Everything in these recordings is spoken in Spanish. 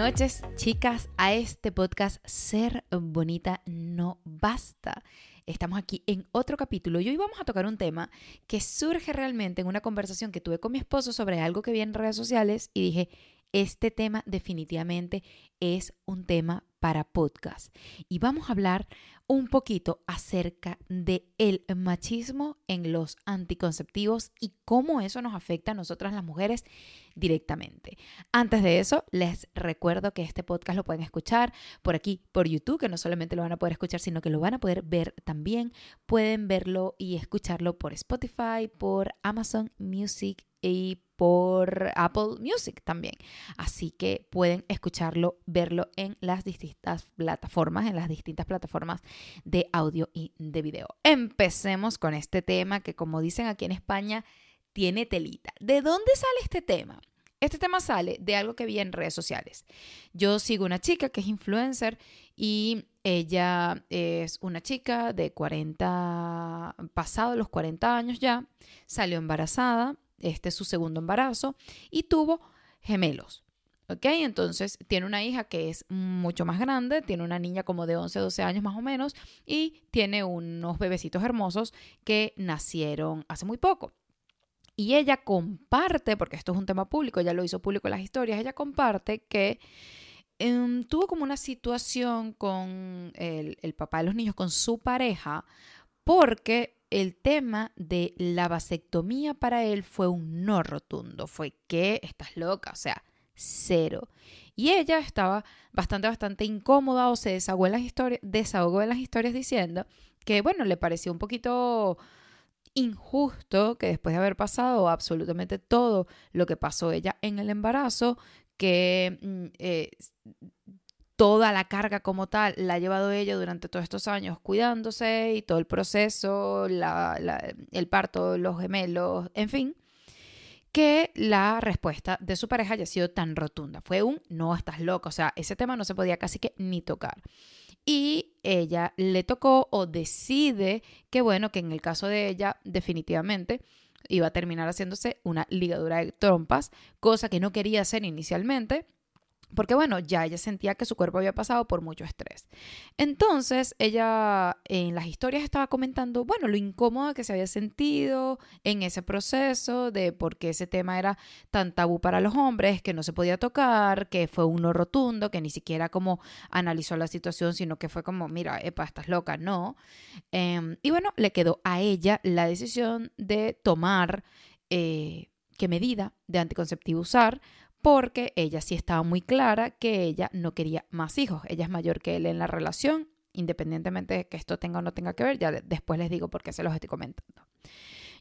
noches, chicas, a este podcast Ser Bonita No Basta. Estamos aquí en otro capítulo y hoy vamos a tocar un tema que surge realmente en una conversación que tuve con mi esposo sobre algo que vi en redes sociales y dije, este tema definitivamente es un tema para podcast. Y vamos a hablar un poquito acerca de el machismo en los anticonceptivos y cómo eso nos afecta a nosotras las mujeres directamente. Antes de eso, les recuerdo que este podcast lo pueden escuchar por aquí, por YouTube, que no solamente lo van a poder escuchar, sino que lo van a poder ver también. Pueden verlo y escucharlo por Spotify, por Amazon Music y por Apple Music también. Así que pueden escucharlo, verlo en las distintas plataformas, en las distintas plataformas de audio y de video. Empecemos con este tema que como dicen aquí en España, tiene telita. ¿De dónde sale este tema? Este tema sale de algo que vi en redes sociales. Yo sigo una chica que es influencer y ella es una chica de 40, pasado los 40 años ya, salió embarazada, este es su segundo embarazo y tuvo gemelos. ¿Ok? Entonces tiene una hija que es mucho más grande, tiene una niña como de 11, 12 años más o menos y tiene unos bebecitos hermosos que nacieron hace muy poco. Y ella comparte, porque esto es un tema público, ella lo hizo público en las historias, ella comparte que em, tuvo como una situación con el, el papá de los niños, con su pareja, porque el tema de la vasectomía para él fue un no rotundo, fue que estás loca, o sea, cero. Y ella estaba bastante, bastante incómoda o se desahogó en las historias, desahogó en las historias diciendo que, bueno, le pareció un poquito injusto que después de haber pasado absolutamente todo lo que pasó ella en el embarazo, que mm, eh, toda la carga como tal la ha llevado ella durante todos estos años cuidándose y todo el proceso, el parto, los gemelos, en fin, que la respuesta de su pareja haya sido tan rotunda. Fue un no estás loco, o sea, ese tema no se podía casi que ni tocar. Y ella le tocó o decide que bueno, que en el caso de ella definitivamente iba a terminar haciéndose una ligadura de trompas, cosa que no quería hacer inicialmente porque bueno, ya ella sentía que su cuerpo había pasado por mucho estrés. Entonces, ella en las historias estaba comentando, bueno, lo incómoda que se había sentido en ese proceso de por qué ese tema era tan tabú para los hombres, que no se podía tocar, que fue uno rotundo, que ni siquiera como analizó la situación, sino que fue como, mira, epa, estás loca, no. Em, y bueno, le quedó a ella la decisión de tomar eh, qué medida de anticonceptivo usar porque ella sí estaba muy clara que ella no quería más hijos. Ella es mayor que él en la relación, independientemente de que esto tenga o no tenga que ver, ya después les digo por qué se los estoy comentando.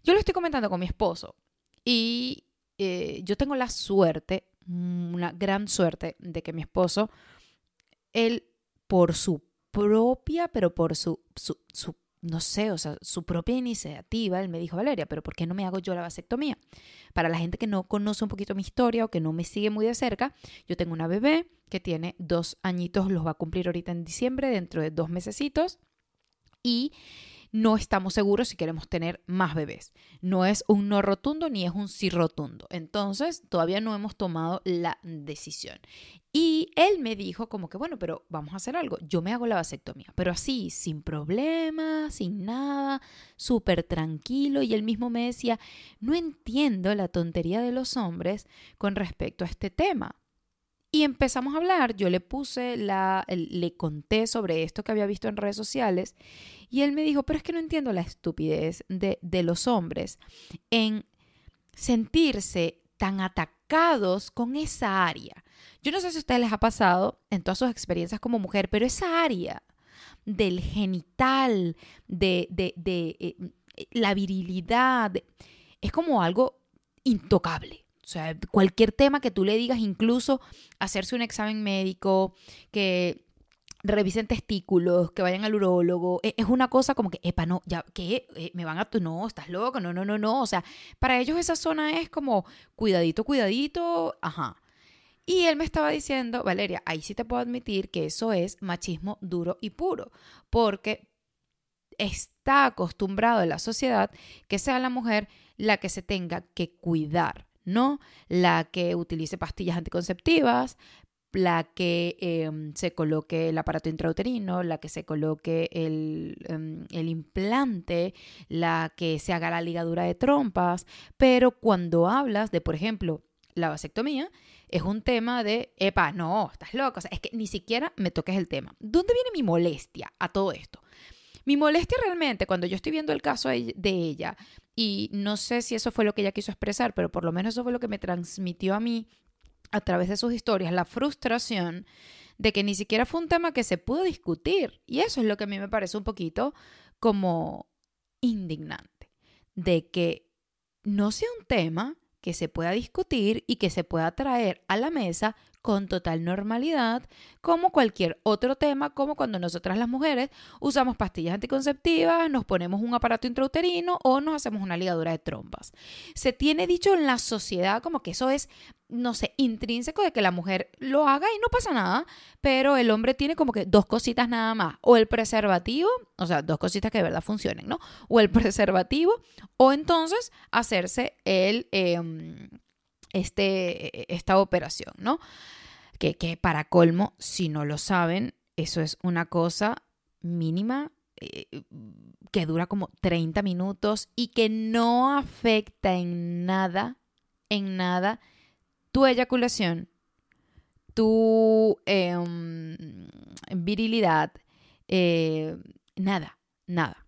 Yo lo estoy comentando con mi esposo y eh, yo tengo la suerte, una gran suerte, de que mi esposo, él por su propia, pero por su, su, su no sé, o sea, su propia iniciativa, él me dijo, Valeria, pero ¿por qué no me hago yo la vasectomía? Para la gente que no conoce un poquito mi historia o que no me sigue muy de cerca, yo tengo una bebé que tiene dos añitos, los va a cumplir ahorita en diciembre, dentro de dos mesecitos, y no estamos seguros si queremos tener más bebés. No es un no rotundo ni es un sí rotundo. Entonces, todavía no hemos tomado la decisión. Y él me dijo como que, bueno, pero vamos a hacer algo. Yo me hago la vasectomía, pero así, sin problemas, sin nada, súper tranquilo. Y él mismo me decía, no entiendo la tontería de los hombres con respecto a este tema. Y empezamos a hablar, yo le puse la, le conté sobre esto que había visto en redes sociales y él me dijo, pero es que no entiendo la estupidez de, de los hombres en sentirse tan atacados con esa área. Yo no sé si a ustedes les ha pasado en todas sus experiencias como mujer, pero esa área del genital, de, de, de eh, la virilidad, es como algo intocable. O sea, cualquier tema que tú le digas, incluso hacerse un examen médico, que revisen testículos, que vayan al urólogo, e, es una cosa como que, epa, no, ya, ¿qué? Eh, me van a, no, estás loco, no, no, no, no, o sea, para ellos esa zona es como, cuidadito, cuidadito, ajá. Y él me estaba diciendo, Valeria, ahí sí te puedo admitir que eso es machismo duro y puro, porque está acostumbrado en la sociedad que sea la mujer la que se tenga que cuidar. ¿No? La que utilice pastillas anticonceptivas, la que em, se coloque el aparato intrauterino, la que se coloque el, em, el, implante, la que se haga la ligadura de trompas, pero cuando hablas de, por ejemplo, la vasectomía, es un tema de, epa, no, estás loco, es que ni siquiera me toques el tema. ¿Dónde viene mi molestia a todo esto? Mi molestia realmente, cuando yo estoy viendo el caso de ella, y no sé si eso fue lo que ella quiso expresar, pero por lo menos eso fue lo que me transmitió a mí a través de sus historias, la frustración de que ni siquiera fue un tema que se pudo discutir. Y eso es lo que a mí me parece un poquito como indignante, de que no sea un tema que se pueda discutir y que se pueda traer a la mesa con total normalidad, como cualquier otro tema, como cuando nosotras las mujeres usamos pastillas anticonceptivas, nos ponemos un aparato intrauterino o nos hacemos una ligadura de trompas. Se tiene dicho en la sociedad como que eso es, no sé, intrínseco de que la mujer lo haga y no pasa nada, pero el hombre tiene como que dos cositas nada más, o el preservativo, o sea, dos cositas que de verdad funcionen, ¿no? O el preservativo, o entonces hacerse el... Em, este, e, esta operación, ¿no? Que, que para colmo, si no lo saben, eso es una cosa mínima eh, que dura como 30 minutos y que no afecta en nada, en nada, tu eyaculación, tu em, virilidad, eh, nada, nada.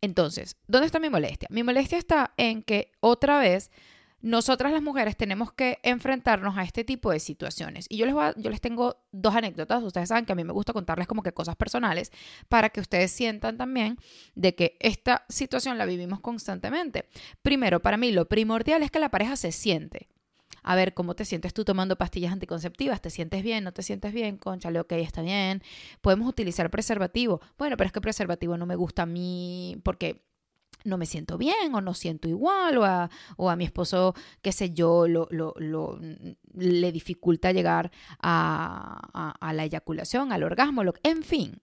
Entonces, ¿dónde está mi molestia? Mi molestia está en que otra vez nosotras las mujeres tenemos que enfrentarnos a este tipo de situaciones. Y yo les, voy yo les tengo dos anécdotas. Ustedes saben que a mí me gusta contarles como que cosas personales para que ustedes sientan también de que esta situación la vivimos constantemente. Primero, para mí lo primordial es que la pareja se siente. A ver, ¿cómo te sientes tú tomando pastillas anticonceptivas? ¿Te sientes bien? ¿No te sientes bien? Conchale, ok, está bien. Podemos utilizar preservativo. Bueno, pero es que preservativo no me gusta a mí porque no me siento bien o no siento igual o a, o a mi esposo, qué sé yo, lo, lo, lo, le dificulta llegar a, a, a, la eyaculación, al orgasmo, lo, en fin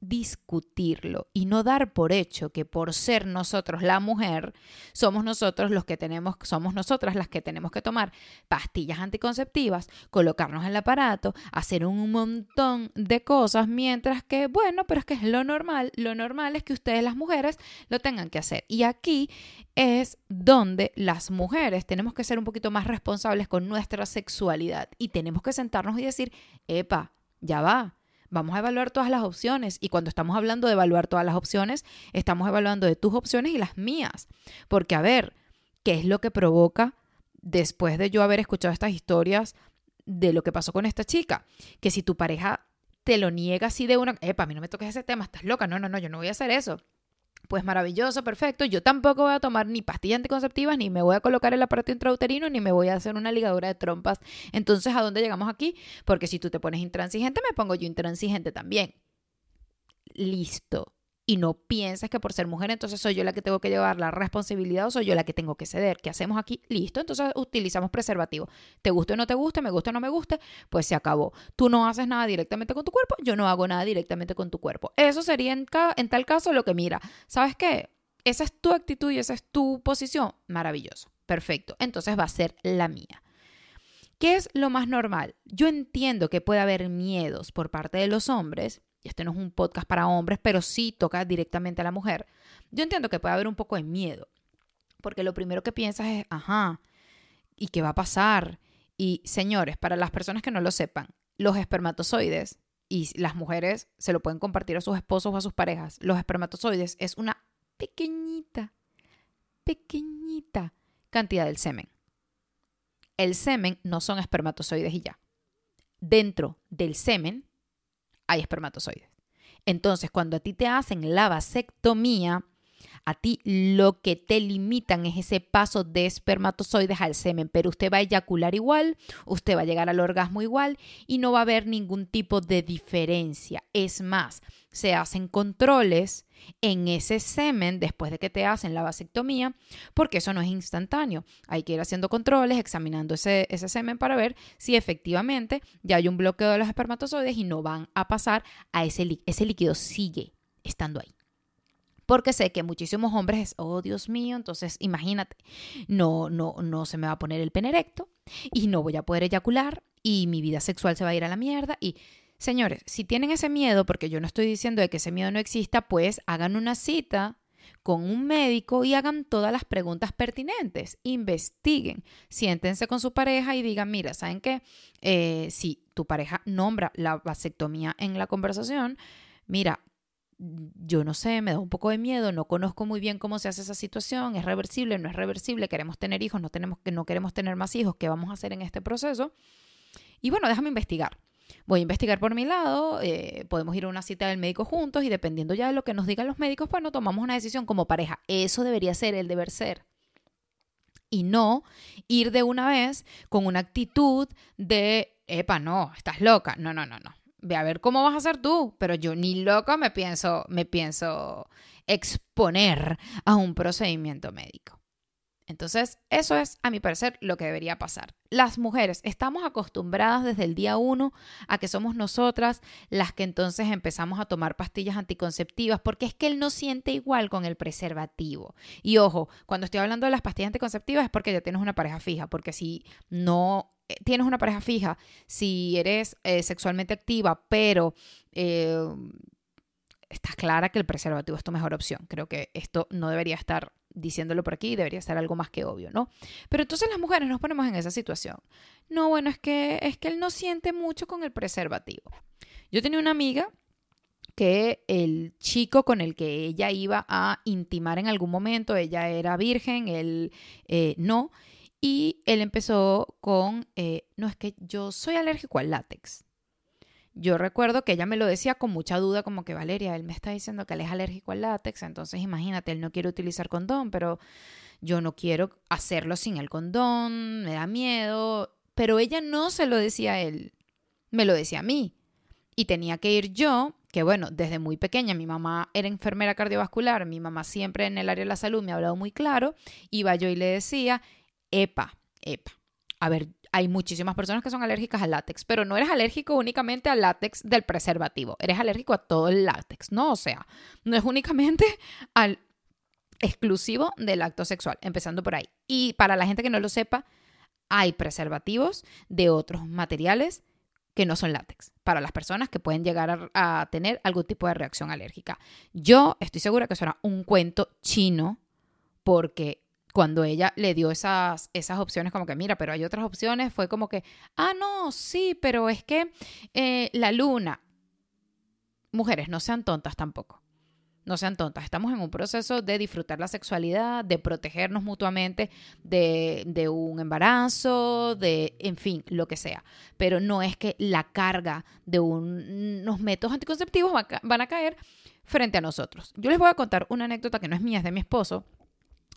discutirlo y no dar por hecho que por ser nosotros la mujer, somos nosotros los que tenemos, somos nosotras las que tenemos que tomar pastillas anticonceptivas, colocarnos el aparato, hacer un montón de cosas, mientras que, bueno, pero es que es lo normal, lo normal es que ustedes las mujeres lo tengan que hacer. Y aquí es donde las mujeres tenemos que ser un poquito más responsables con nuestra sexualidad y tenemos que sentarnos y decir, epa, ya va, Vamos a evaluar todas las opciones y cuando estamos hablando de evaluar todas las opciones, estamos evaluando de tus opciones y las mías. Porque a ver, ¿qué es lo que provoca después de yo haber escuchado estas historias de lo que pasó con esta chica? Que si tu pareja te lo niega así de una, epa, a mí no me toques ese tema, estás loca, no, no, no, yo no voy a hacer eso. Pues maravilloso, perfecto. Yo tampoco voy a tomar ni pastillas anticonceptivas, ni me voy a colocar el aparato intrauterino, ni me voy a hacer una ligadura de trompas. Entonces, ¿a dónde llegamos aquí? Porque si tú te pones intransigente, me pongo yo intransigente también. Listo y no pienses que por ser mujer entonces soy yo la que tengo que llevar la responsabilidad o soy yo la que tengo que ceder. ¿Qué hacemos aquí? Listo, entonces utilizamos preservativo. ¿Te guste o no te guste? ¿Me gusta o no me guste? Pues se acabó. Tú no haces nada directamente con tu cuerpo, yo no hago nada directamente con tu cuerpo. Eso sería en, en tal caso lo que mira. ¿Sabes qué? Esa es tu actitud y esa es tu posición. Maravilloso. Perfecto. Entonces va a ser la mía. ¿Qué es lo más normal? Yo entiendo que puede haber miedos por parte de los hombres este no es un podcast para hombres, pero sí toca directamente a la mujer, yo entiendo que puede haber un poco de miedo, porque lo primero que piensas es, ajá, ¿y qué va a pasar? Y señores, para las personas que no lo sepan, los espermatozoides, y las mujeres se lo pueden compartir a sus esposos o a sus parejas, los espermatozoides es una pequeñita, pequeñita cantidad del semen. El semen no son espermatozoides y ya. Dentro del semen hay espermatozoides. Entonces, cuando a ti te hacen la vasectomía, a ti lo que te limitan es ese paso de espermatozoides al semen, pero usted va a eyacular igual, usted va a llegar al orgasmo igual y no va a haber ningún tipo de diferencia. Es más, se hacen controles en ese semen después de que te hacen la vasectomía, porque eso no es instantáneo. Hay que ir haciendo controles, examinando ese, ese semen para ver si efectivamente ya hay un bloqueo de los espermatozoides y no van a pasar a ese, ese líquido, sigue estando ahí porque sé que muchísimos hombres oh Dios mío, entonces imagínate, no, no, no se me va a poner el pene erecto y no voy a poder eyacular y mi vida sexual se va a ir a la mierda y señores, si tienen ese miedo, porque yo no estoy diciendo de que ese miedo no exista, pues hagan una cita con un médico y hagan todas las preguntas pertinentes, investiguen, siéntense con su pareja y digan, mira, ¿saben qué? Eh, si tu pareja nombra la vasectomía en la conversación, mira, yo no sé, me da un poco de miedo, no conozco muy bien cómo se hace esa situación, es reversible, no es reversible, queremos tener hijos, no, tenemos, no queremos tener más hijos, ¿qué vamos a hacer en este proceso? Y bueno, déjame investigar. Voy a investigar por mi lado, eh, podemos ir a una cita del médico juntos y dependiendo ya de lo que nos digan los médicos, pues no tomamos una decisión como pareja. Eso debería ser el deber ser. Y no ir de una vez con una actitud de, epa, no, estás loca. No, no, no, no ve a ver cómo vas a hacer tú, pero yo ni loca me pienso, me pienso exponer a un procedimiento médico. Entonces, eso es, a mi parecer, lo que debería pasar. Las mujeres estamos acostumbradas desde el día uno a que somos nosotras las que entonces empezamos a tomar pastillas anticonceptivas, porque es que él no siente igual con el preservativo. Y ojo, cuando estoy hablando de las pastillas anticonceptivas es porque ya tienes una pareja fija, porque si no eh, tienes una pareja fija, si eres eh, sexualmente activa, pero eh, estás clara que el preservativo es tu mejor opción. Creo que esto no debería estar diciéndolo por aquí, debería ser algo más que obvio, ¿no? Pero entonces las mujeres nos ponemos en esa situación. No, bueno, es que, es que él no siente mucho con el preservativo. Yo tenía una amiga que el chico con el que ella iba a intimar en algún momento, ella era virgen, él no, y él empezó con, eh, no es que yo soy alérgico al látex. Yo recuerdo que ella me lo decía con mucha duda, como que Valeria, él me está diciendo que él es alérgico al látex, entonces imagínate, él no quiere utilizar condón, pero yo no quiero hacerlo sin el condón, me da miedo, pero ella no se lo decía a él, me lo decía a mí. Y tenía que ir yo, que bueno, desde muy pequeña mi mamá era enfermera cardiovascular, mi mamá siempre en el área de la salud me ha hablado muy claro, iba yo y le decía, epa, epa. A ver, hay muchísimas personas que son alérgicas al látex, pero no eres alérgico únicamente al látex del preservativo, eres alérgico a todo el látex, ¿no? O sea, no es únicamente al exclusivo del acto sexual, empezando por ahí. Y para la gente que no lo sepa, hay preservativos de otros materiales que no son látex, para las personas que pueden llegar a, tener algún tipo de reacción alérgica. Yo estoy segura que eso era un cuento chino porque cuando ella le dio esas, esas opciones, como que, mira, pero hay otras opciones, fue como que, ah, no, sí, pero es que eh, la luna, mujeres, no sean tontas tampoco. No sean tontas, estamos en un proceso de disfrutar la sexualidad, de protegernos mutuamente de, de un embarazo, de, en fin, lo que sea. Pero no es que la carga de unos métodos anticonceptivos van a caer frente a nosotros. Yo les voy a contar una anécdota que no es mía, es de mi esposo,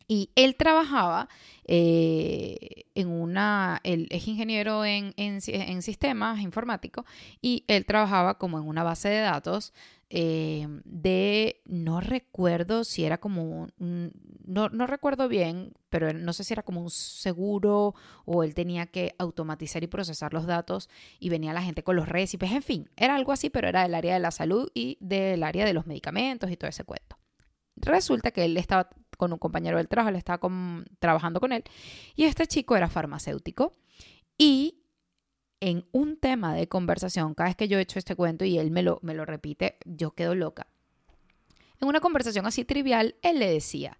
y él trabajaba eh, en una, él es ingeniero en, en, sistemas informáticos y él trabajaba como en una base de datos eh, de, no recuerdo si era como, un, no, no recuerdo bien, pero no sé si era como un seguro o él tenía que automatizar y procesar los datos y venía la gente con los récipes, en fin, era algo así, pero era del área de la salud y del área de los medicamentos y todo ese cuento. Resulta que él estaba con un compañero del trabajo, él estaba trabajando con él, y este chico era farmacéutico. Y en un tema de conversación, cada vez que yo he hecho este cuento y él me lo, me lo repite, yo quedo loca. En una conversación así trivial, él le decía,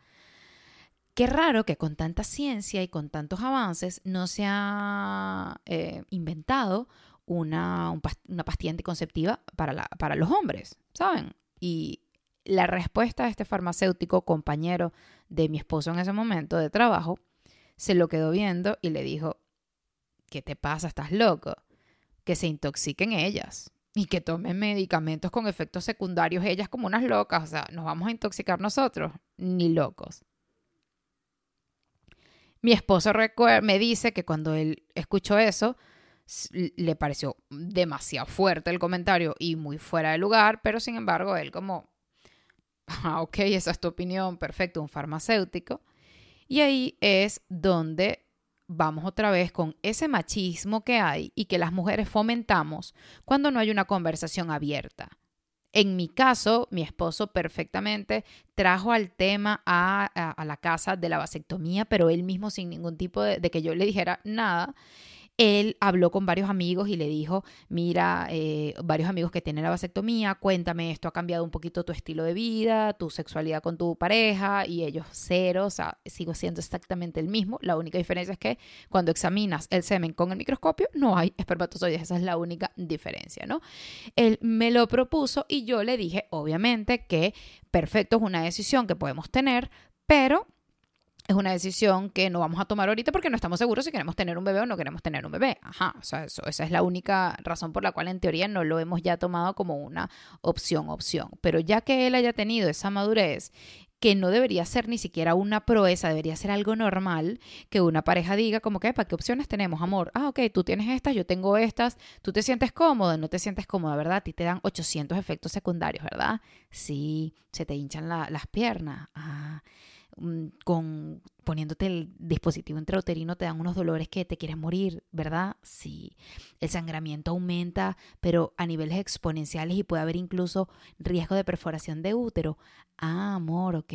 qué raro que con tanta ciencia y con tantos avances no se ha eh, inventado una, una, pastilla anticonceptiva para, para los hombres, ¿saben? Y la respuesta de este farmacéutico, compañero de mi esposo en ese momento de trabajo, se lo quedó viendo y le dijo, ¿qué te pasa? ¿Estás loco? Que se intoxiquen ellas y que tomen medicamentos con efectos secundarios ellas como unas locas. O sea, ¿nos vamos a intoxicar nosotros? Ni locos. Mi esposo me dice que cuando él escuchó eso, le pareció demasiado fuerte el comentario y muy fuera de lugar, pero sin embargo él como ah, ok, esa es tu opinión, perfecto, un farmacéutico. Y ahí es donde vamos otra vez con ese machismo que hay y que las mujeres fomentamos cuando no hay una conversación abierta. En mi caso, mi esposo perfectamente trajo al tema a, la casa de la vasectomía, pero él mismo sin ningún tipo de, de que yo le dijera nada. Él habló con varios amigos y le dijo, mira, eh, varios amigos que tienen la vasectomía, cuéntame, esto ha cambiado un poquito tu estilo de vida, tu sexualidad con tu pareja, y ellos cero, o sea, sigo siendo exactamente el mismo. La única diferencia es que cuando examinas el semen con el microscopio, no hay espermatozoides, esa es la única diferencia, ¿no? Él me lo propuso y yo le dije, obviamente, que perfecto, es una decisión que podemos tener, pero es una decisión que no vamos a tomar ahorita porque no estamos seguros si queremos tener un bebé o no queremos tener un bebé. Ajá, o sea, eso, esa es la única razón por la cual en teoría no lo hemos ya tomado como una opción, opción. Pero ya que él haya tenido esa madurez, que no debería ser ni siquiera una proeza, debería ser algo normal que una pareja diga como que, ¿para qué opciones tenemos, amor? Ah, ok, tú tienes estas, yo tengo estas, tú te sientes cómodo, no te sientes cómoda, ¿verdad? A ti te dan 800 efectos secundarios, ¿verdad? Sí, se te hinchan las piernas. Ah, con poniéndote el dispositivo intrauterino te dan unos dolores que te quieres morir, ¿verdad? Sí. El sangramiento aumenta, pero a niveles exponenciales y puede haber incluso riesgo de perforación de útero. Ah, amor, ok.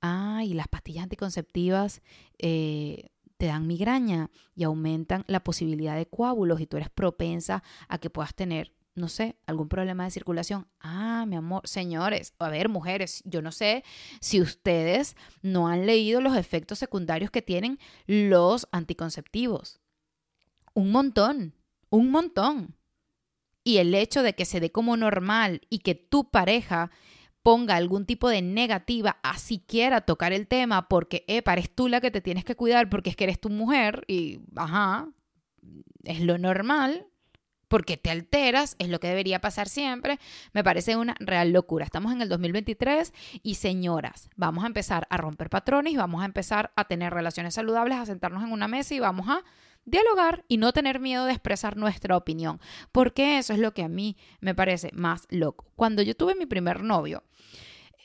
Ah, y las pastillas anticonceptivas eh, te dan migraña y aumentan la posibilidad de coágulos y tú eres propensa a que puedas tener no sé, algún problema de circulación. Ah, mi amor, señores, a ver, mujeres, yo no sé si ustedes no han leído los efectos secundarios que tienen los anticonceptivos. Un montón, un montón. Y el hecho de que se dé como normal y que tu pareja ponga algún tipo de negativa a siquiera tocar el tema porque, eh, eres tú la que te tienes que cuidar porque es que eres tu mujer y, ajá, es lo normal, porque te alteras, es lo que debería pasar siempre, me parece una real locura. Estamos en el 2023 y señoras, vamos a empezar a romper patrones y vamos a empezar a tener relaciones saludables, a sentarnos en una mesa y vamos a dialogar y no tener miedo de expresar nuestra opinión, porque eso es lo que a mí me parece más loco. Cuando yo tuve mi primer novio,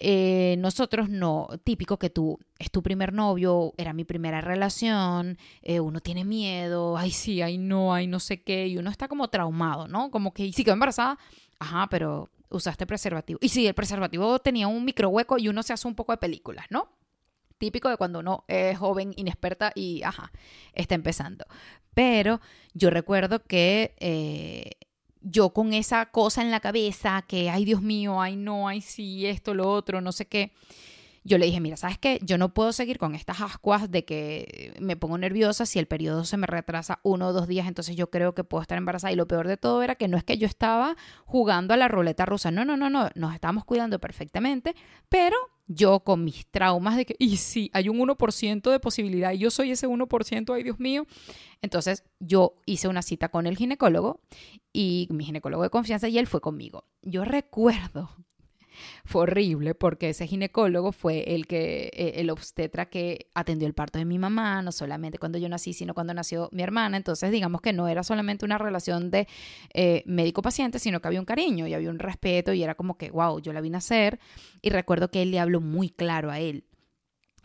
eh, nosotros no, típico que tú, es tu primer novio, era mi primera relación, eh, uno tiene miedo, ay sí, ay no, ay no sé qué, y uno está como traumado, ¿no? Como que, si quedó embarazada, ajá, pero usaste preservativo. Y sí, el preservativo tenía un micro hueco y uno se hace un poco de películas, ¿no? Típico de cuando uno es joven, inexperta y, ajá, está empezando. Pero yo recuerdo que... Eh, yo con esa cosa en la cabeza, que, ay Dios mío, ay no, ay sí, esto, lo otro, no sé qué, yo le dije, mira, ¿sabes qué? Yo no puedo seguir con estas ascuas de que me pongo nerviosa si el periodo se me retrasa uno o dos días, entonces yo creo que puedo estar embarazada. Y lo peor de todo era que no es que yo estaba jugando a la ruleta rusa, no, no, no, no, nos estábamos cuidando perfectamente, pero yo con mis traumas de que, y sí, hay un 1% de posibilidad, y yo soy ese 1%, ay Dios mío. Entonces yo hice una cita con el ginecólogo y mi ginecólogo de confianza y él fue conmigo. Yo recuerdo fue horrible porque ese ginecólogo fue el que eh, el obstetra que atendió el parto de mi mamá, no solamente cuando yo nací, sino cuando nació mi hermana. Entonces, digamos que no era solamente una relación de eh, médico-paciente, sino que había un cariño y había un respeto y era como que, wow, yo la vi nacer. Y recuerdo que él le habló muy claro a él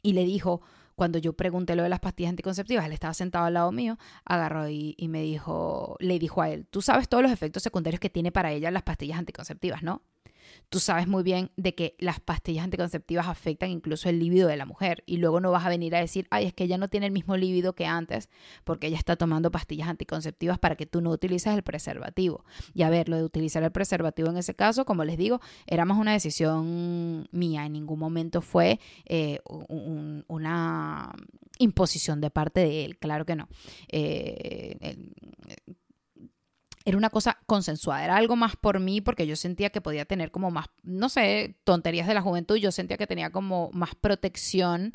y le dijo, cuando yo pregunté lo de las pastillas anticonceptivas, él estaba sentado al lado mío, agarró y, y, me dijo, le dijo a él, tú sabes todos los efectos secundarios que tiene para ella las pastillas anticonceptivas, ¿no? Tú sabes muy bien de que las pastillas anticonceptivas afectan incluso el líbido de la mujer y luego no vas a venir a decir, ay, es que ella no tiene el mismo líbido que antes porque ella está tomando pastillas anticonceptivas para que tú no utilices el preservativo. Y a ver, lo de utilizar el preservativo en ese caso, como les digo, era más una decisión mía, en ningún momento fue eh, una imposición de parte de él, claro que no. Eh, era una cosa consensuada, era algo más por mí porque yo sentía que podía tener como más, no sé, tonterías de la juventud, yo sentía que tenía como más protección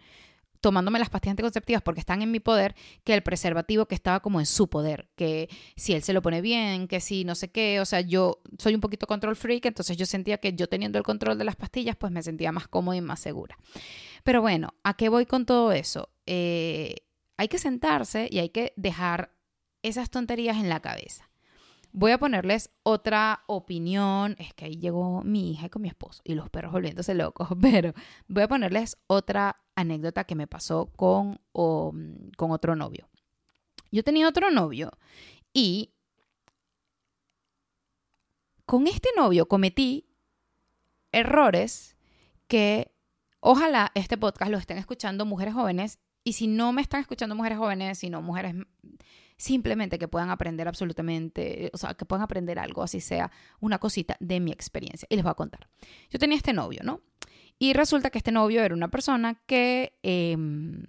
tomándome las pastillas anticonceptivas porque están en mi poder que el preservativo que estaba como en su poder, que si él se lo pone bien, que si no sé qué, o sea, yo soy un poquito control freak, entonces yo sentía que yo teniendo el control de las pastillas, pues me sentía más cómoda y más segura. Pero bueno, ¿a qué voy con todo eso? Eh, hay que sentarse y hay que dejar esas tonterías en la cabeza. Voy a ponerles otra opinión. Es que ahí llegó mi hija con mi esposo y los perros volviéndose locos, pero voy a ponerles otra anécdota que me pasó con, con otro novio. Yo tenía otro novio y con este novio cometí errores que ojalá este podcast lo estén escuchando mujeres jóvenes y si no me están escuchando mujeres jóvenes, sino mujeres simplemente que puedan aprender absolutamente, o sea, que puedan aprender algo, así sea una cosita de mi experiencia. Y les voy a contar. Yo tenía este novio, ¿no? Y resulta que este novio era una persona que em,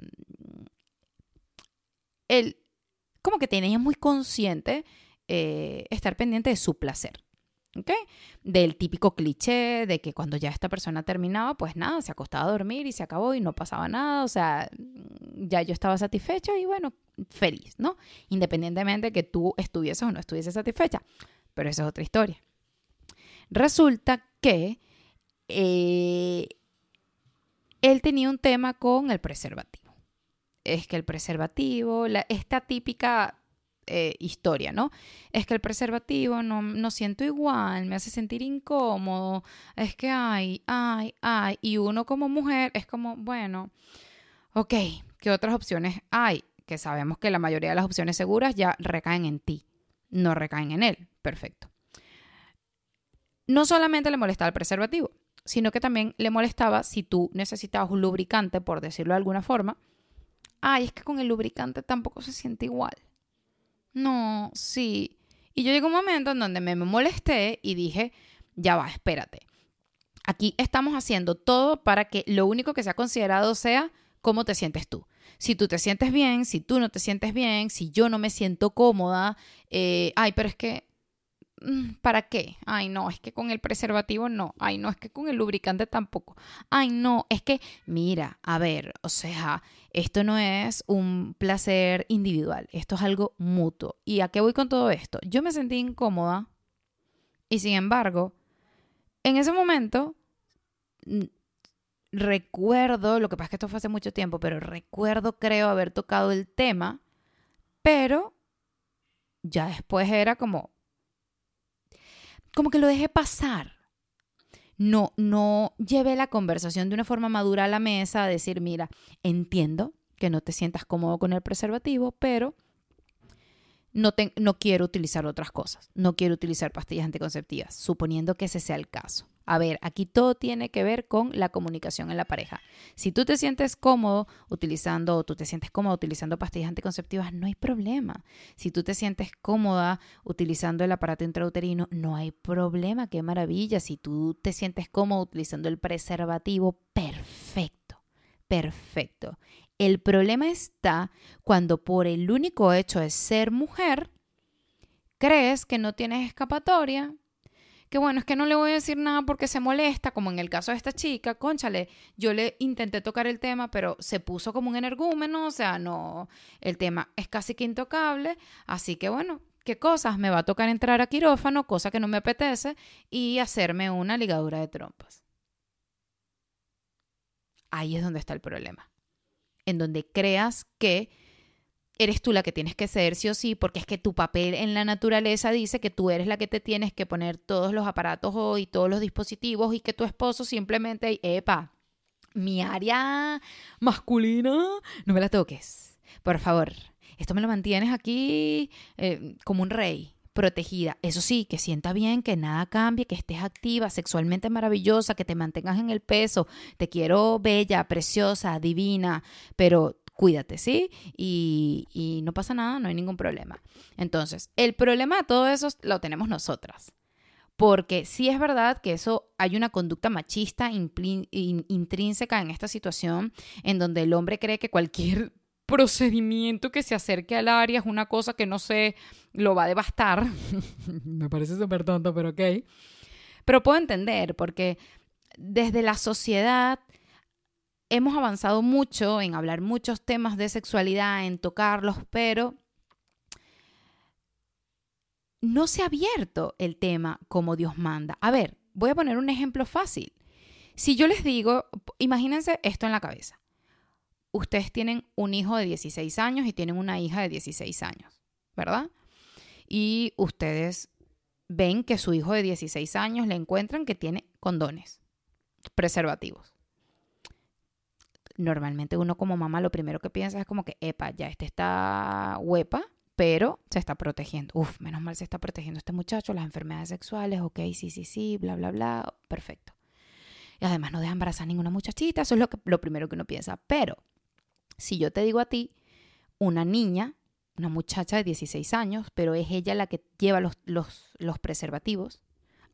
él como que tenía muy consciente eh, estar pendiente de su placer. ¿Ok? Del típico cliché de que cuando ya esta persona terminaba, pues nada, se acostaba a dormir y se acabó y no pasaba nada, o sea, ya yo estaba satisfecha y bueno, feliz, ¿no? Independientemente de que tú estuvieses o no estuvieses satisfecha, pero esa es otra historia. Resulta que eh, él tenía un tema con el preservativo. Es que el preservativo, la, esta típica eh, historia, ¿no? Es que el preservativo no, no siento igual, me hace sentir incómodo, es que ay, ay, ay, y uno como mujer es como, bueno, ok, ¿qué otras opciones hay? Que sabemos que la mayoría de las opciones seguras ya recaen en ti, no recaen en él, perfecto. No solamente le molestaba el preservativo, sino que también le molestaba si tú necesitabas un lubricante, por decirlo de alguna forma. Ay, es que con el lubricante tampoco se siente igual. No, sí. Y yo llegó un momento en donde me molesté y dije, ya va, espérate. Aquí estamos haciendo todo para que lo único que sea considerado sea cómo te sientes tú. Si tú te sientes bien, si tú no te sientes bien, si yo no me siento cómoda, eh, ay, pero es que ¿Para qué? Ay, no, es que con el preservativo no. Ay, no, es que con el lubricante tampoco. Ay, no, es que, mira, a ver, o sea, esto no es un placer individual, esto es algo mutuo. ¿Y a qué voy con todo esto? Yo me sentí incómoda y sin embargo, en ese momento, recuerdo, lo que pasa es que esto fue hace mucho tiempo, pero recuerdo, creo, haber tocado el tema, pero ya después era como, como que lo dejé pasar. No, no llevé la conversación de una forma madura a la mesa a decir, mira, entiendo que no te sientas cómodo con el preservativo, pero no, quiero utilizar otras cosas. No quiero utilizar pastillas anticonceptivas, suponiendo que ese sea el caso. A ver, aquí todo tiene que ver con la comunicación en la pareja. Si tú te sientes cómodo utilizando o tú te sientes cómodo utilizando pastillas anticonceptivas, no hay problema. Si tú te sientes cómoda utilizando el aparato intrauterino, no hay problema, qué maravilla. Si tú te sientes cómodo utilizando el preservativo, perfecto, perfecto. El problema está cuando por el único hecho de ser mujer, crees que no tienes escapatoria que bueno, es que no le voy a decir nada porque se molesta, como en el caso de esta chica, conchale, yo le intenté tocar el tema, pero se puso como un energúmeno, o sea, no, el tema es casi que intocable, así que bueno, ¿qué cosas? Me va a tocar entrar a quirófano, cosa que no me apetece, y hacerme una ligadura de trompas. Ahí es donde está el problema, en donde creas que eres tú la que tienes que ser sí o sí, porque es que tu papel en la naturaleza dice que tú eres la que te tienes que poner todos los aparatos y todos los dispositivos y que tu esposo simplemente, epa, mi área masculina, no me la toques, por favor. Esto me lo mantienes aquí eh, como un rey, protegida. Eso sí, que sienta bien, que nada cambie, que estés activa, sexualmente maravillosa, que te mantengas en el peso. Te quiero bella, preciosa, divina, pero cuídate, ¿sí? Y, no pasa nada, no hay ningún problema. Entonces, el problema de todo eso lo tenemos nosotras. Porque sí es verdad que eso hay una conducta machista intrínseca en esta situación, en donde el hombre cree que cualquier procedimiento que se acerque al área es una cosa que no sé, lo va a devastar. Me parece súper tonto, pero ok. Pero puedo entender, porque desde la sociedad hemos avanzado mucho en hablar muchos temas de sexualidad, en tocarlos, pero no se ha abierto el tema como Dios manda. A ver, voy a poner un ejemplo fácil. Si yo les digo, imagínense esto en la cabeza. Ustedes tienen un hijo de 16 años y tienen una hija de 16 años, ¿verdad? Y ustedes ven que su hijo de 16 años le encuentran que tiene condones, preservativos normalmente uno como mamá lo primero que piensa es como que, epa, ya este está huepa, pero se está protegiendo. Uf, menos mal se está protegiendo este muchacho, las enfermedades sexuales, ok, sí, sí, sí, bla, bla, bla, perfecto. Y además no deja embarazar ninguna muchachita, eso es lo, que, lo primero que uno piensa. Pero si yo te digo a ti, una niña una muchacha de 16 años, pero es ella la que lleva los, los, los preservativos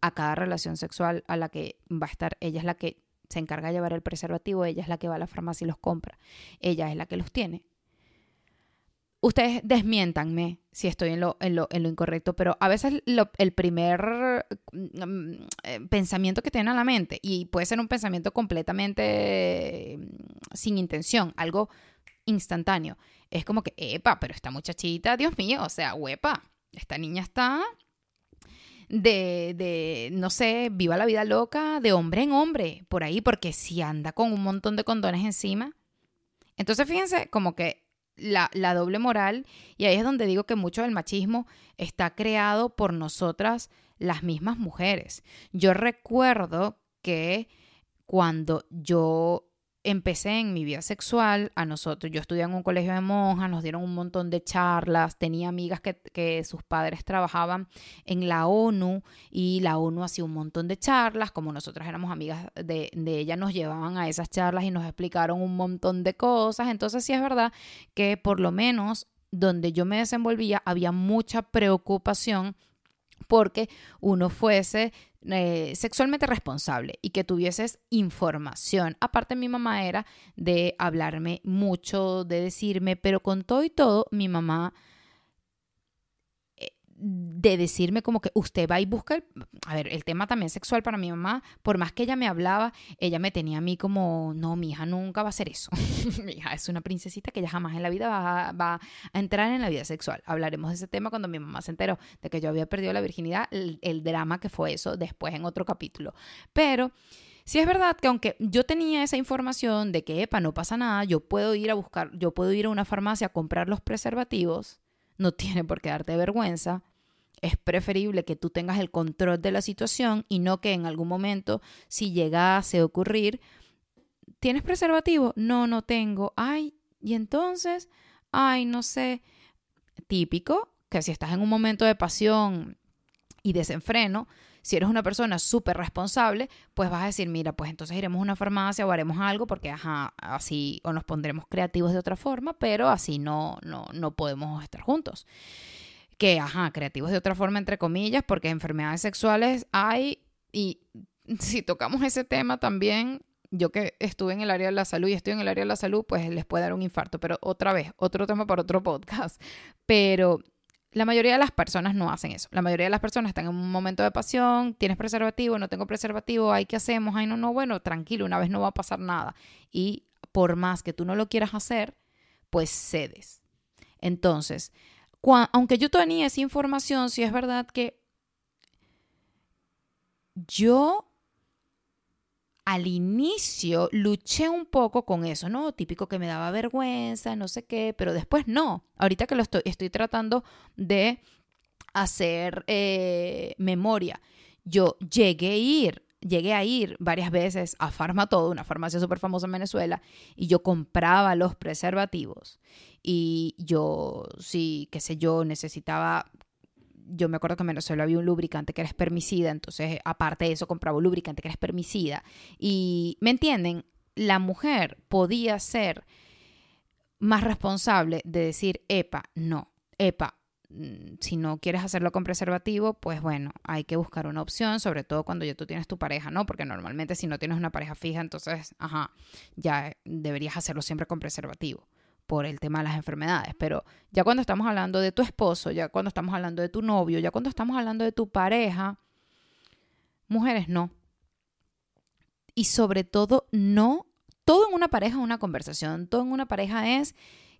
a cada relación sexual a la que va a estar. Ella es la que se encarga de llevar el preservativo, ella es la que va a la farmacia y los compra, ella es la que los tiene. Ustedes desmiéntanme si estoy en lo, en lo, en lo incorrecto, pero a veces el primer mm, eh, pensamiento que tienen a la mente, y puede ser un pensamiento completamente mm, sin intención, algo instantáneo, es como que, epa, pero esta muchachita, Dios mío, o sea, huepa, esta niña está de, de, no sé, viva la vida loca, de hombre en hombre, por ahí, porque si anda con un montón de condones encima. Entonces, fíjense, como que la, la, doble moral, y ahí es donde digo que mucho del machismo está creado por nosotras, las mismas mujeres. Yo recuerdo que cuando yo empecé en mi vida sexual, a nosotros, yo estudié en un colegio de monjas, nos dieron un montón de charlas, tenía amigas que, que, sus padres trabajaban en la ONU y la ONU hacía un montón de charlas, como nosotras éramos amigas de, de ella, nos llevaban a esas charlas y nos explicaron un montón de cosas, entonces sí es verdad que por lo menos donde yo me desenvolvía había mucha preocupación porque uno fuese eh, sexualmente responsable y que tuvieses información. Aparte mi mamá era de hablarme mucho, de decirme, pero con todo y todo, mi mamá de decirme como que usted va y busca, a ver, el tema también sexual para mi mamá, por más que ella me hablaba, ella me tenía a mí como, no, mi hija nunca va a hacer eso. mi hija es una princesita que ella jamás en la vida va, va, a entrar en la vida sexual. Hablaremos de ese tema cuando mi mamá se enteró de que yo había perdido la virginidad, el, el drama que fue eso después en otro capítulo. Pero... Sí es verdad que aunque yo tenía esa información de que, epa, no pasa nada, yo puedo ir a buscar, yo puedo ir a una farmacia a comprar los preservativos, no tiene por qué darte vergüenza. Es preferible que tú tengas el control de la situación y no que en algún momento, si llegase a ocurrir, ¿tienes preservativo? No, no tengo. Ay, y entonces, ay, no sé. Típico que si estás en un momento de pasión y desenfreno, si eres una persona súper responsable, pues vas a decir, mira, pues entonces iremos a una farmacia o haremos algo porque, ajá, así, o nos pondremos creativos de otra forma, pero así no, no, no podemos estar juntos. Que, ajá, creativos de otra forma, entre comillas, porque enfermedades sexuales hay y si tocamos ese tema también, yo que estuve en el área de la salud y estoy en el área de la salud, pues les puede dar un infarto, pero otra vez, otro tema para otro podcast. Pero la mayoría de las personas no hacen eso. La mayoría de las personas están en un momento de pasión, tienes preservativo, no tengo preservativo, ay, ¿qué hacemos? Ay, no, no, bueno, tranquilo, una vez no va a pasar nada. Y por más que tú no lo quieras hacer, pues cedes. Entonces, aunque yo tenía esa información, sí es verdad que yo al inicio luché un poco con eso, ¿no? Típico que me daba vergüenza, no sé qué, pero después no. Ahorita que lo estoy, estoy tratando de hacer eh, memoria. Yo llegué a ir, llegué a ir varias veces a Farmatodo, una farmacia súper famosa en Venezuela, y yo compraba los preservativos. Y yo, sí, qué sé yo, necesitaba yo me acuerdo que en Venezuela había un lubricante que era espermicida, entonces aparte de eso compraba un lubricante que era espermicida. Y, ¿me entienden? La mujer podía ser más responsable de decir, epa, no, epa, si no quieres hacerlo con preservativo, pues bueno, hay que buscar una opción, sobre todo cuando ya tú tienes tu pareja, ¿no? Porque normalmente si no tienes una pareja fija, entonces, ajá, ya deberías hacerlo siempre con preservativo por el tema de las enfermedades, pero ya cuando estamos hablando de tu esposo, ya cuando estamos hablando de tu novio, ya cuando estamos hablando de tu pareja, mujeres no. Y sobre todo, no, todo en una pareja es una conversación, todo en una pareja es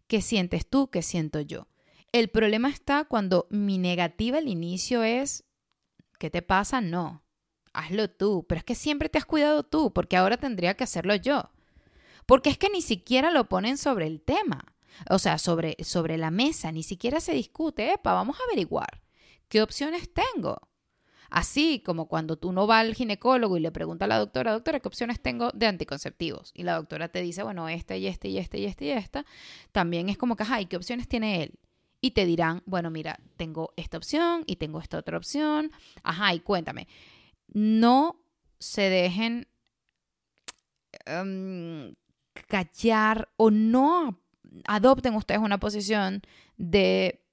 qué sientes tú, qué siento yo. El problema está cuando mi negativa al inicio es, ¿qué te pasa? No, hazlo tú, pero es que siempre te has cuidado tú, porque ahora tendría que hacerlo yo. Porque es que ni siquiera lo ponen sobre el tema, o sea, sobre, sobre la mesa, ni siquiera se discute, epa, vamos a averiguar qué opciones tengo. Así como cuando tú no vas al ginecólogo y le pregunta a la doctora, doctora, ¿qué opciones tengo de anticonceptivos? Y la doctora te dice, bueno, este y este y este y este y esta. También es como que, ay, ¿qué opciones tiene él? Y te dirán, bueno, mira, tengo esta opción y tengo esta otra opción. Ajá, y cuéntame. No se dejen um, callar o no adopten ustedes una posición de,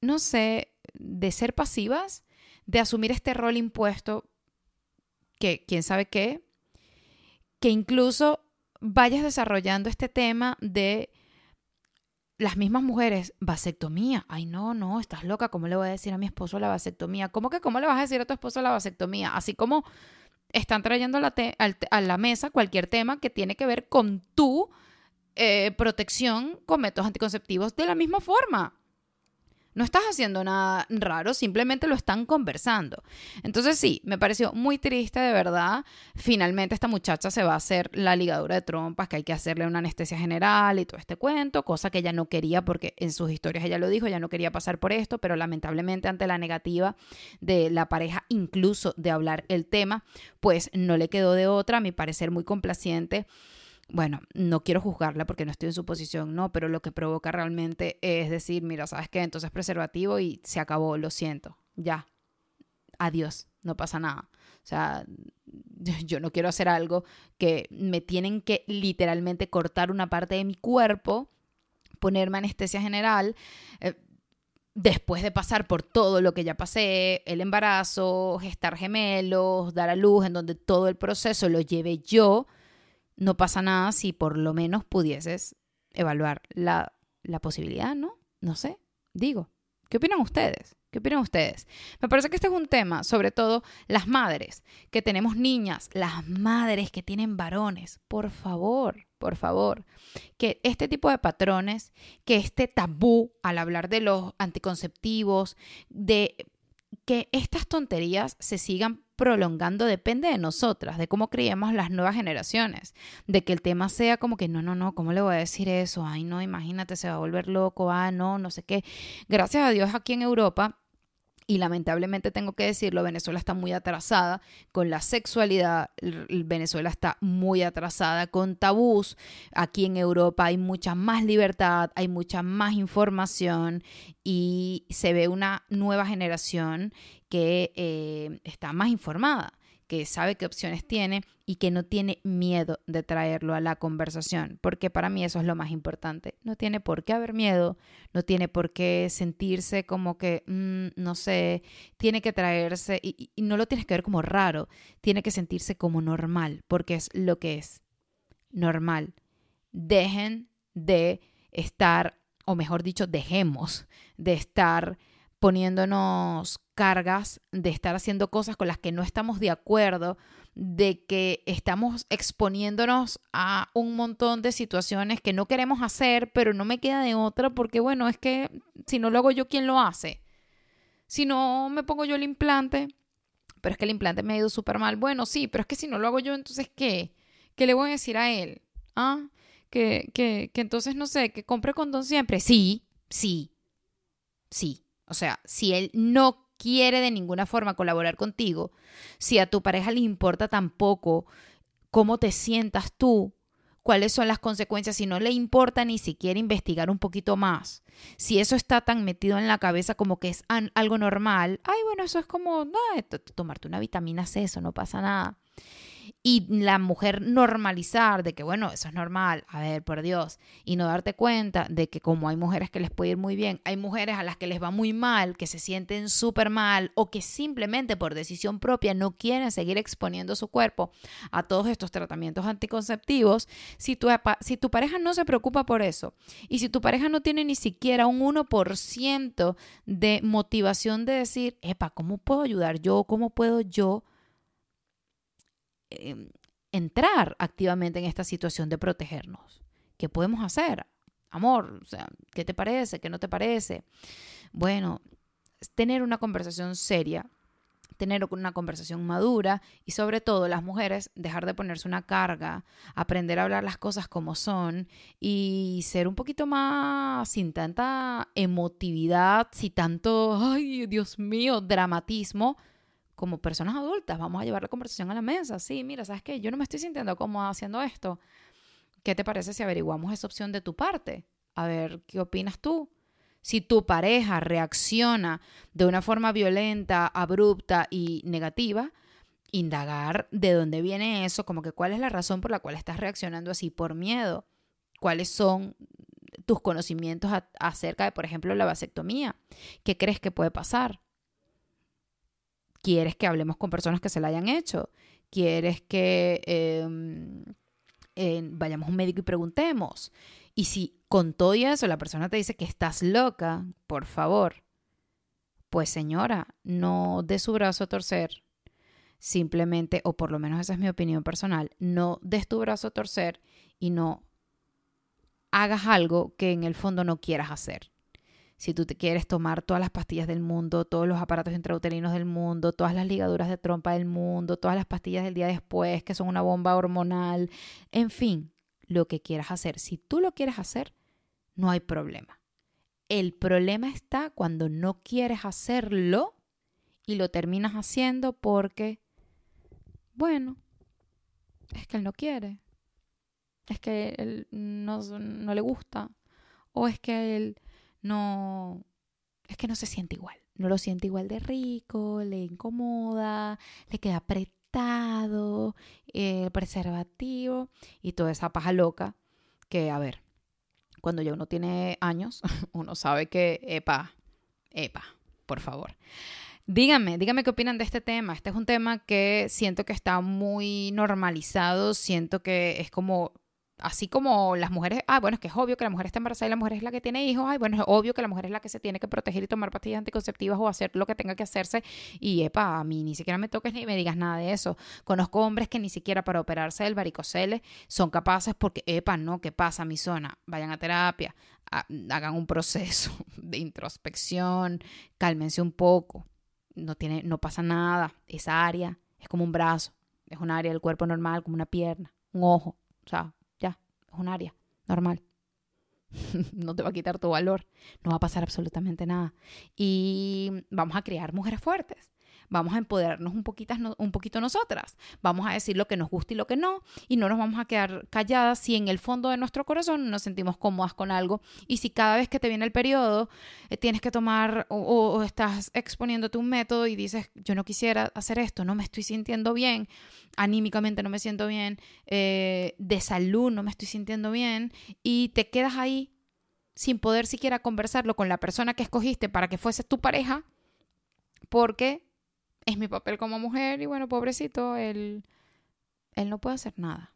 no sé, de ser pasivas, de asumir este rol impuesto, que quién sabe qué, que incluso vayas desarrollando este tema de las mismas mujeres, vasectomía. Ay, no, no, estás loca. ¿Cómo le voy a decir a mi esposo la vasectomía? ¿Cómo que cómo le vas a decir a tu esposo la vasectomía? Así como están trayendo a la, mesa cualquier tema que tiene que ver con tu eh, protección con métodos anticonceptivos de la misma forma. No estás haciendo nada raro, simplemente lo están conversando. Entonces sí, me pareció muy triste de verdad. Finalmente esta muchacha se va a hacer la ligadura de trompas, que hay que hacerle una anestesia general y todo este cuento, cosa que ella no quería porque en sus historias ella lo dijo, ella no quería pasar por esto, pero lamentablemente ante la negativa de la pareja incluso de hablar el tema, pues no le quedó de otra, a mi parecer muy complaciente bueno, no quiero juzgarla porque no estoy en su posición, no, pero lo que provoca realmente es decir, mira, ¿sabes qué? Entonces preservativo y se acabó, lo siento, ya, adiós, no pasa nada. O sea, yo no quiero hacer algo que me tienen que literalmente cortar una parte de mi cuerpo, ponerme anestesia general. Eh, después de pasar por todo lo que ya pasé, el embarazo, gestar gemelos, dar a luz, en donde todo el proceso lo lleve yo, no pasa nada si por lo menos pudieses evaluar la, la posibilidad, ¿no? No sé, digo. ¿Qué opinan ustedes? ¿Qué opinan ustedes? Me parece que este es un tema, sobre todo las madres, que tenemos niñas, las madres que tienen varones. Por favor, por favor, que este tipo de patrones, que este tabú al hablar de los anticonceptivos, de que estas tonterías se sigan prolongando depende de nosotras, de cómo criemos las nuevas generaciones, de que el tema sea como que no, no, no, ¿cómo le voy a decir eso? Ay, no, imagínate, se va a volver loco, ah, no, no sé qué. Gracias a Dios aquí en Europa y lamentablemente tengo que decirlo, Venezuela está muy atrasada con la sexualidad, Venezuela está muy atrasada con tabús, aquí en Europa hay mucha más libertad, hay mucha más información y se ve una nueva generación que eh, está más informada que sabe qué opciones tiene y que no tiene miedo de traerlo a la conversación, porque para mí eso es lo más importante. No tiene por qué haber miedo, no tiene por qué sentirse como que, mm, no sé, tiene que traerse, y, y no lo tienes que ver como raro, tiene que sentirse como normal, porque es lo que es, normal. Dejen de estar, o mejor dicho, dejemos de estar poniéndonos cargas, de estar haciendo cosas con las que no estamos de acuerdo, de que estamos exponiéndonos a un montón de situaciones que no queremos hacer, pero no me queda de otra porque, bueno, es que si no lo hago yo, ¿quién lo hace? Si no me pongo yo el implante, pero es que el implante me ha ido súper mal. Bueno, sí, pero es que si no lo hago yo, entonces, ¿qué? ¿Qué le voy a decir a él? ¿Ah? Que, que, que entonces, no sé, que compre condón siempre. Sí, sí, sí. O sea, si él no quiere de ninguna forma colaborar contigo, si a tu pareja le importa tampoco cómo te sientas tú, cuáles son las consecuencias, si no le importa ni siquiera investigar un poquito más, si eso está tan metido en la cabeza como que es algo normal, ay, bueno, eso es como, no, tomarte una vitamina C, eso no pasa nada y la mujer normalizar de que, bueno, eso es normal, a ver, por Dios, y no darte cuenta de que como hay mujeres que les puede ir muy bien, hay mujeres a las que les va muy mal, que se sienten súper mal o que simplemente por decisión propia no quieren seguir exponiendo su cuerpo a todos estos tratamientos anticonceptivos, si tu, si tu pareja no se preocupa por eso y si tu pareja no tiene ni siquiera un 1% de motivación de decir, epa, ¿cómo puedo ayudar yo? ¿Cómo puedo yo? Em, entrar activamente en esta situación de protegernos. ¿Qué podemos hacer? Amor, ¿qué te parece? ¿Qué no te parece? Bueno, tener una conversación seria, tener una conversación madura y sobre todo las mujeres dejar de ponerse una carga, aprender a hablar las cosas como son y ser un poquito más sin tanta emotividad, sin tanto, ay, Dios mío, dramatismo, como personas adultas, vamos a llevar la conversación a la mesa. Sí, mira, ¿sabes qué? Yo no me estoy sintiendo cómoda haciendo esto. ¿Qué te parece si averiguamos esa opción de tu parte? A ver, ¿qué opinas tú? Si tu pareja reacciona de una forma violenta, abrupta y negativa, indagar de dónde viene eso, como que cuál es la razón por la cual estás reaccionando así, por miedo, cuáles son tus conocimientos acerca de, por ejemplo, la vasectomía. ¿Qué crees que puede pasar? ¿Quieres que hablemos con personas que se la hayan hecho? ¿Quieres que em, vayamos a un médico y preguntemos? Y si con todo eso la persona te dice que estás loca, por favor, pues señora, no dé su brazo a torcer. Simplemente, o por lo menos esa es mi opinión personal, no des tu brazo a torcer y no hagas algo que en el fondo no quieras hacer si tú te quieres tomar todas las pastillas del mundo, todos los aparatos intrauterinos del mundo, todas las ligaduras de trompa del mundo, todas las pastillas del día después, que son una bomba hormonal, en fin, lo que quieras hacer. Si tú lo quieres hacer, no hay problema. El problema está cuando no quieres hacerlo y lo terminas haciendo porque, bueno, es que él no quiere, es que él no, no le gusta, o es que él no, es que no se siente igual, no lo siente igual de rico, le incomoda, le queda apretado, el preservativo y toda esa paja loca que, a ver, cuando ya uno tiene años, uno sabe que, epa, epa, por favor. Díganme, díganme qué opinan de este tema. Este es un tema que siento que está muy normalizado, siento que es como Así como las mujeres, ah, bueno, es que es obvio que la mujer está embarazada y la mujer es la que tiene hijos, ay, bueno, es obvio que la mujer es la que se tiene que proteger y tomar pastillas anticonceptivas o hacer lo que tenga que hacerse. Y, epa, a mí ni siquiera me toques ni me digas nada de eso. Conozco hombres que ni siquiera para operarse del varicocele son capaces porque, epa, no, ¿qué pasa, mi zona? Vayan a terapia, hagan un proceso de introspección, cálmense un poco. No, tiene, no pasa nada. Esa área es como un brazo, es un área del cuerpo normal, como una pierna, un ojo. O sea, es un área normal. no te va a quitar tu valor, no va a pasar absolutamente nada. Y vamos a crear mujeres fuertes vamos a empoderarnos un, poquito, un poquito nosotras, vamos a decir lo que nos gusta y lo que no, y no nos vamos a quedar calladas si en el fondo de nuestro corazón nos sentimos cómodas con algo, y si cada vez que te viene el periodo eh, tienes que tomar o, estás exponiéndote un método y dices, yo no quisiera hacer esto, no me estoy sintiendo bien, anímicamente no me siento bien, eh, de salud no me estoy sintiendo bien, y te quedas ahí sin poder siquiera conversarlo con la persona que escogiste para que fuese tu pareja, porque es mi papel como mujer y bueno, pobrecito, él, él no puede hacer nada.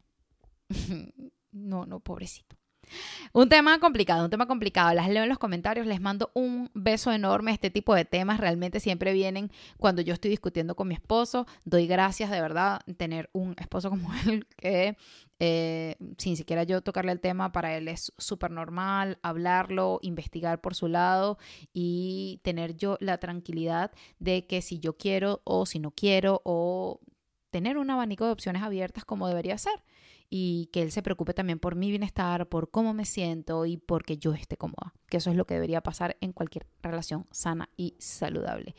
no, no, pobrecito. Un tema complicado, un tema complicado. Las leo en los comentarios, les mando un beso enorme. Este tipo de temas realmente siempre vienen cuando yo estoy discutiendo con mi esposo. Doy gracias de verdad tener un esposo como él que eh, sin siquiera yo tocarle el tema, para él es súper normal hablarlo, investigar por su lado y tener yo la tranquilidad de que si yo quiero o si no quiero o tener un abanico de opciones abiertas como debería ser y que él se preocupe también por mi bienestar, por cómo me siento y porque yo esté cómoda, que eso es lo que debería pasar en cualquier relación sana y saludable.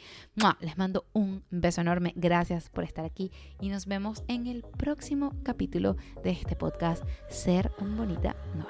Les mando un beso enorme, gracias por estar aquí y nos vemos en el próximo capítulo de este podcast Ser un Bonita No